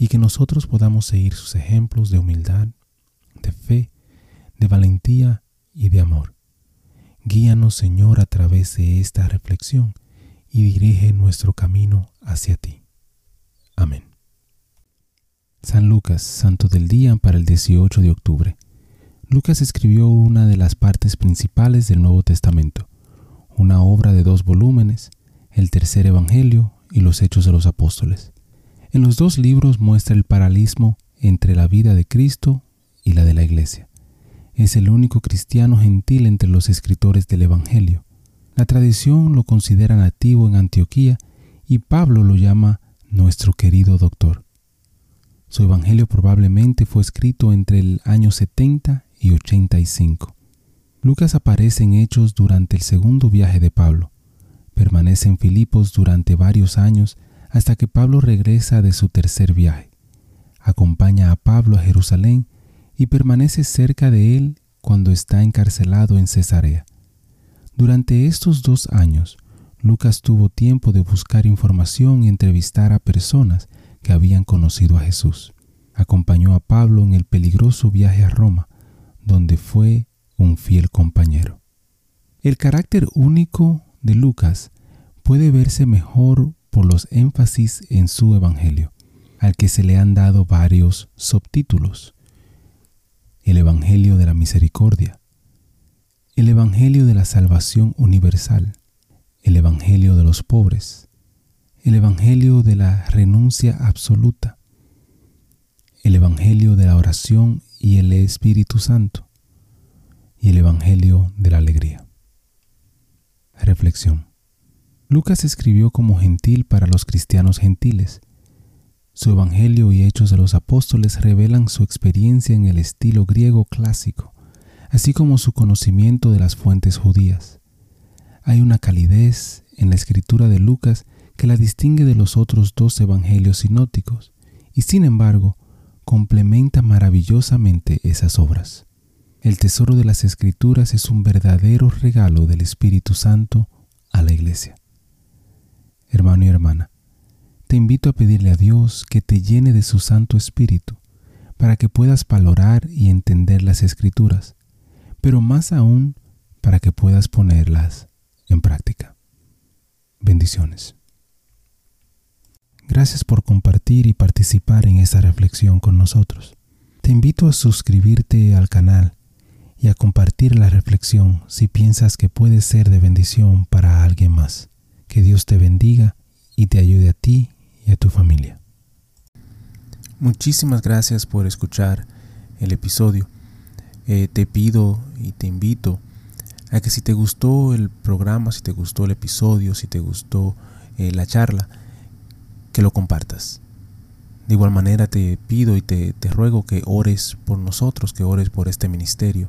y que nosotros podamos seguir sus ejemplos de humildad, de fe, de valentía y de amor. Guíanos, Señor, a través de esta reflexión y dirige nuestro camino hacia ti. Amén. San Lucas, Santo del Día para el 18 de octubre. Lucas escribió una de las partes principales del Nuevo Testamento, una obra de dos volúmenes, el tercer Evangelio y los Hechos de los Apóstoles. En los dos libros muestra el paralismo entre la vida de Cristo y la de la Iglesia. Es el único cristiano gentil entre los escritores del Evangelio. La tradición lo considera nativo en Antioquía y Pablo lo llama nuestro querido doctor. Su Evangelio probablemente fue escrito entre el año 70 y 85. Lucas aparece en Hechos durante el segundo viaje de Pablo. Permanece en Filipos durante varios años hasta que Pablo regresa de su tercer viaje. Acompaña a Pablo a Jerusalén y permanece cerca de él cuando está encarcelado en Cesarea. Durante estos dos años, Lucas tuvo tiempo de buscar información y entrevistar a personas que habían conocido a Jesús. Acompañó a Pablo en el peligroso viaje a Roma, donde fue un fiel compañero. El carácter único de Lucas puede verse mejor por los énfasis en su Evangelio, al que se le han dado varios subtítulos. El Evangelio de la Misericordia, el Evangelio de la Salvación Universal, el Evangelio de los pobres, el Evangelio de la renuncia absoluta, el Evangelio de la oración y el Espíritu Santo, y el Evangelio de la alegría. Reflexión. Lucas escribió como gentil para los cristianos gentiles. Su Evangelio y Hechos de los Apóstoles revelan su experiencia en el estilo griego clásico, así como su conocimiento de las fuentes judías. Hay una calidez en la escritura de Lucas que la distingue de los otros dos evangelios sinóticos, y sin embargo complementa maravillosamente esas obras. El tesoro de las escrituras es un verdadero regalo del Espíritu Santo a la iglesia. Hermano y hermana, te invito a pedirle a Dios que te llene de su Santo Espíritu para que puedas valorar y entender las escrituras pero más aún para que puedas ponerlas en práctica. Bendiciones. Gracias por compartir y participar en esta reflexión con nosotros. Te invito a suscribirte al canal y a compartir la reflexión si piensas que puede ser de bendición para alguien más. Que Dios te bendiga y te ayude a ti y a tu familia. Muchísimas gracias por escuchar el episodio. Eh, te pido y te invito a que si te gustó el programa, si te gustó el episodio, si te gustó eh, la charla, que lo compartas. De igual manera te pido y te, te ruego que ores por nosotros, que ores por este ministerio.